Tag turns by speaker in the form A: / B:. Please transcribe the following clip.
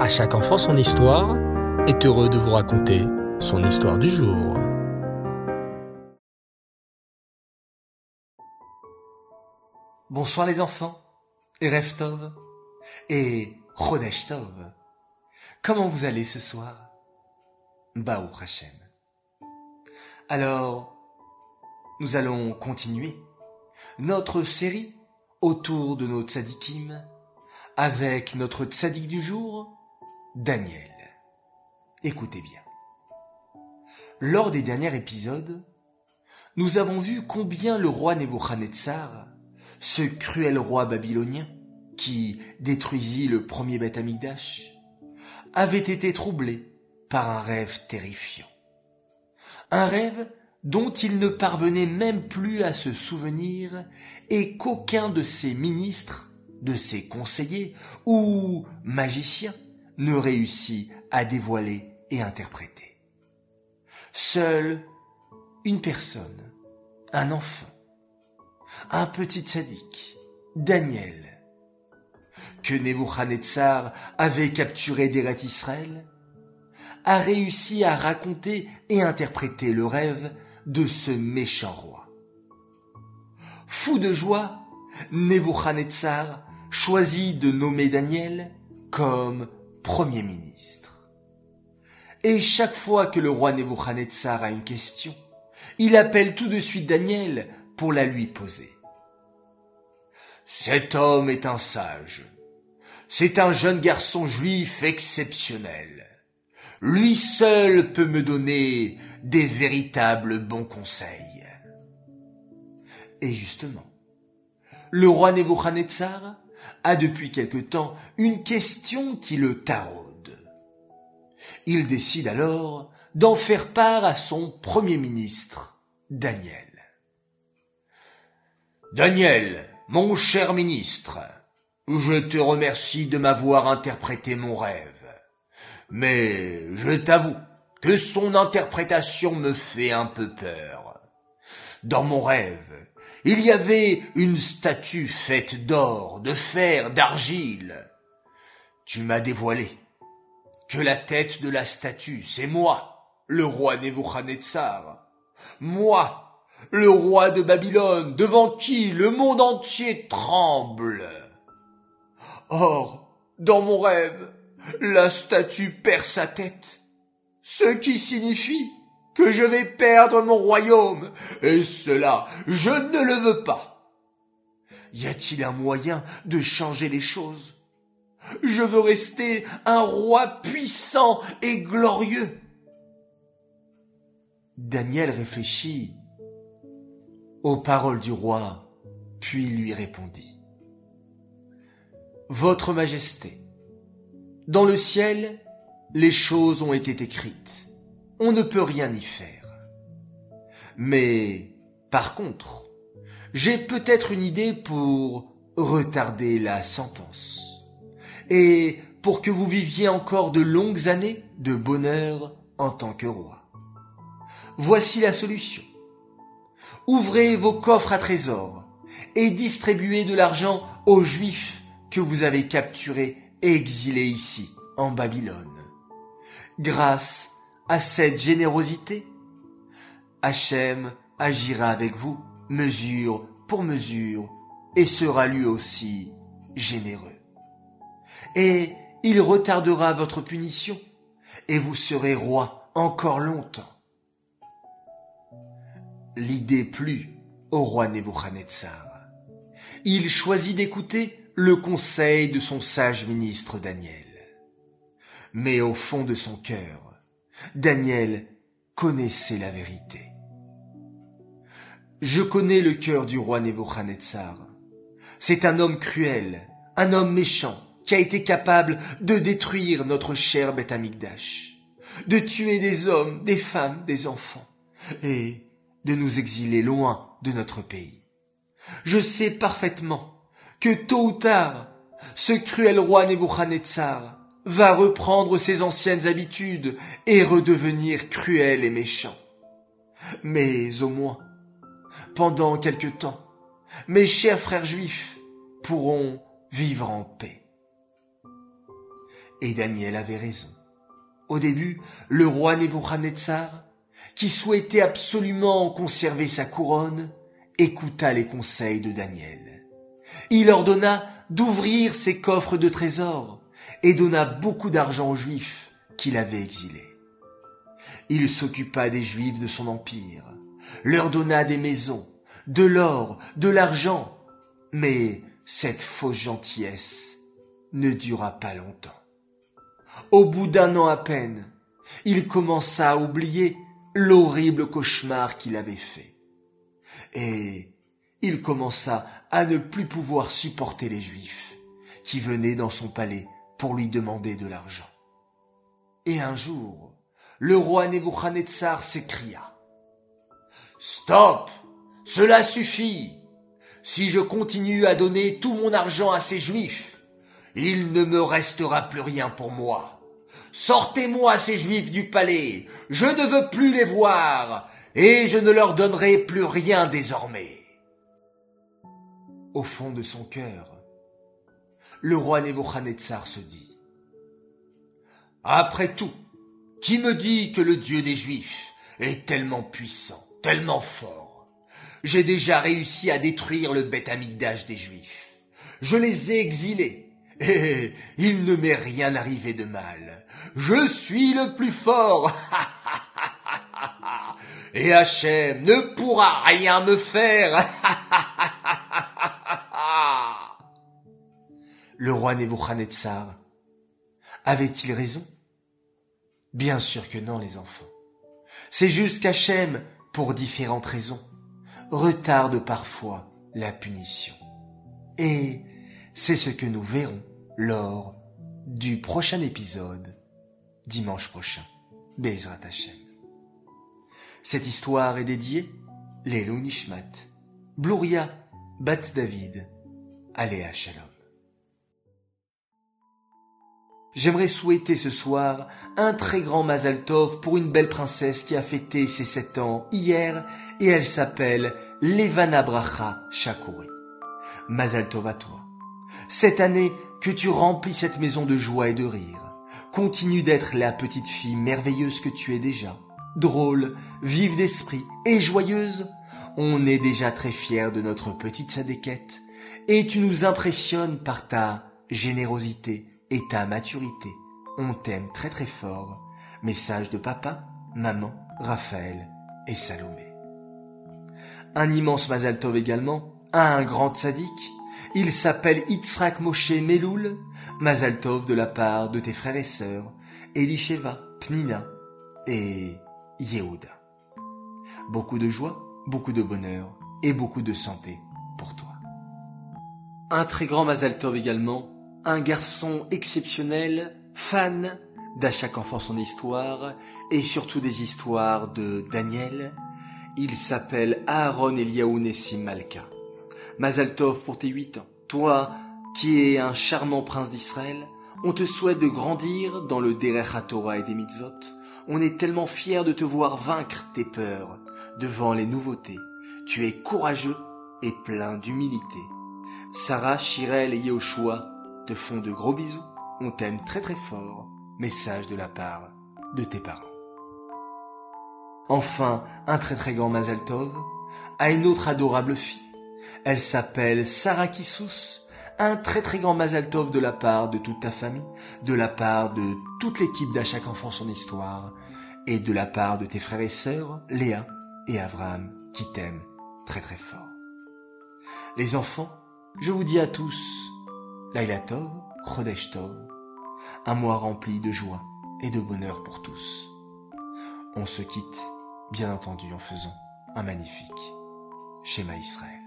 A: À chaque enfant son histoire est heureux de vous raconter son histoire du jour.
B: Bonsoir les enfants, et Reftov, et Chodesh Tov. Comment vous allez ce soir? Baou Hashem. Alors, nous allons continuer notre série autour de nos tzadikim avec notre tzadik du jour, Daniel. Écoutez bien. Lors des derniers épisodes, nous avons vu combien le roi Nebuchadnezzar, ce cruel roi babylonien qui détruisit le premier Beth Amikdash, avait été troublé par un rêve terrifiant. Un rêve dont il ne parvenait même plus à se souvenir et qu'aucun de ses ministres, de ses conseillers ou magiciens ne réussit à dévoiler et interpréter. Seule une personne, un enfant, un petit sadique, Daniel, que Nebuchadnezzar avait capturé d'Eret Israël, a réussi à raconter et interpréter le rêve de ce méchant roi. Fou de joie, Nebuchadnezzar choisit de nommer Daniel comme Premier ministre. Et chaque fois que le roi Nebuchadnezzar a une question, il appelle tout de suite Daniel pour la lui poser. Cet homme est un sage. C'est un jeune garçon juif exceptionnel. Lui seul peut me donner des véritables bons conseils. Et justement, le roi Nebuchadnezzar a depuis quelque temps une question qui le taraude. Il décide alors d'en faire part à son premier ministre, Daniel. Daniel, mon cher ministre, je te remercie de m'avoir interprété mon rêve. Mais je t'avoue que son interprétation me fait un peu peur. Dans mon rêve, il y avait une statue faite d'or, de fer, d'argile. Tu m'as dévoilé que la tête de la statue, c'est moi, le roi Nebuchadnezzar. Moi, le roi de Babylone, devant qui le monde entier tremble. Or, dans mon rêve, la statue perd sa tête, ce qui signifie que je vais perdre mon royaume, et cela, je ne le veux pas. Y a-t-il un moyen de changer les choses? Je veux rester un roi puissant et glorieux. Daniel réfléchit aux paroles du roi, puis lui répondit. Votre Majesté, dans le ciel, les choses ont été écrites. On ne peut rien y faire. Mais, par contre, j'ai peut-être une idée pour retarder la sentence. Et pour que vous viviez encore de longues années de bonheur en tant que roi. Voici la solution. Ouvrez vos coffres à trésors et distribuez de l'argent aux Juifs que vous avez capturés et exilés ici, en Babylone. Grâce à cette générosité, Hachem agira avec vous, mesure pour mesure, et sera lui aussi généreux. Et il retardera votre punition, et vous serez roi encore longtemps. L'idée plut au roi Nebuchadnezzar. Il choisit d'écouter le conseil de son sage ministre Daniel. Mais au fond de son cœur, Daniel connaissait la vérité. Je connais le cœur du roi Nebuchadnezzar. C'est un homme cruel, un homme méchant, qui a été capable de détruire notre cher Beth de tuer des hommes, des femmes, des enfants, et de nous exiler loin de notre pays. Je sais parfaitement que tôt ou tard, ce cruel roi Nebuchadnezzar va reprendre ses anciennes habitudes et redevenir cruel et méchant. Mais au moins, pendant quelque temps, mes chers frères juifs pourront vivre en paix. Et Daniel avait raison. Au début, le roi Nebuchadnezzar, qui souhaitait absolument conserver sa couronne, écouta les conseils de Daniel. Il ordonna d'ouvrir ses coffres de trésors et donna beaucoup d'argent aux Juifs qu'il avait exilés. Il s'occupa des Juifs de son empire, leur donna des maisons, de l'or, de l'argent, mais cette fausse gentillesse ne dura pas longtemps. Au bout d'un an à peine, il commença à oublier l'horrible cauchemar qu'il avait fait. Et il commença à ne plus pouvoir supporter les Juifs, qui venaient dans son palais pour lui demander de l'argent. Et un jour, le roi Nebuchadnezzar s'écria. Stop! Cela suffit! Si je continue à donner tout mon argent à ces Juifs, il ne me restera plus rien pour moi. Sortez-moi ces Juifs du palais, je ne veux plus les voir, et je ne leur donnerai plus rien désormais. Au fond de son cœur, le roi Nebuchadnezzar se dit, Après tout, qui me dit que le Dieu des Juifs est tellement puissant, tellement fort? J'ai déjà réussi à détruire le bête amigdash des Juifs. Je les ai exilés, et il ne m'est rien arrivé de mal. Je suis le plus fort. Et Hachem ne pourra rien me faire. le roi Nebuchadnezzar avait-il raison? Bien sûr que non, les enfants. C'est juste qu'Hachem, pour différentes raisons, retarde parfois la punition. Et c'est ce que nous verrons lors du prochain épisode, dimanche prochain. Bezrat Hashem. Cette histoire est dédiée Lelou Nishmat, Blouria, Bat David, Aléa Shalom. J'aimerais souhaiter ce soir un très grand Mazal Tov pour une belle princesse qui a fêté ses sept ans hier et elle s'appelle Levana Bracha Shakouri. Mazal Tov à toi. Cette année, que tu remplis cette maison de joie et de rire. Continue d'être la petite fille merveilleuse que tu es déjà. Drôle, vive d'esprit et joyeuse. On est déjà très fiers de notre petite Sadéquette. Et tu nous impressionnes par ta générosité et ta maturité. On t'aime très très fort. Message de papa, maman, Raphaël et Salomé. Un immense Mazal Tov également à un grand sadique il s'appelle Yitzhak Moshe Meloul, Mazaltov de la part de tes frères et sœurs, Elisheva, Pnina et Yehuda. Beaucoup de joie, beaucoup de bonheur et beaucoup de santé pour toi. Un très grand Mazaltov également, un garçon exceptionnel, fan d'à chaque enfant son histoire et surtout des histoires de Daniel. Il s'appelle Aaron Eliaou Nessim Malka. Mazaltov pour tes huit ans. Toi, qui es un charmant prince d'Israël, on te souhaite de grandir dans le Derech Torah et des mitzvot. On est tellement fiers de te voir vaincre tes peurs devant les nouveautés. Tu es courageux et plein d'humilité. Sarah, Shirel et Yehoshua font de gros bisous. On t'aime très très fort. Message de la part de tes parents. Enfin, un très très grand Mazaltov à une autre adorable fille elle s'appelle Sarah Kissous, un très très grand Mazaltov de la part de toute ta famille, de la part de toute l'équipe d'À chaque enfant son histoire, et de la part de tes frères et sœurs, Léa et Abraham, qui t'aiment très très fort. Les enfants, je vous dis à tous, Laila Tov, Chodesh un mois rempli de joie et de bonheur pour tous. On se quitte, bien entendu, en faisant un magnifique schéma Israël.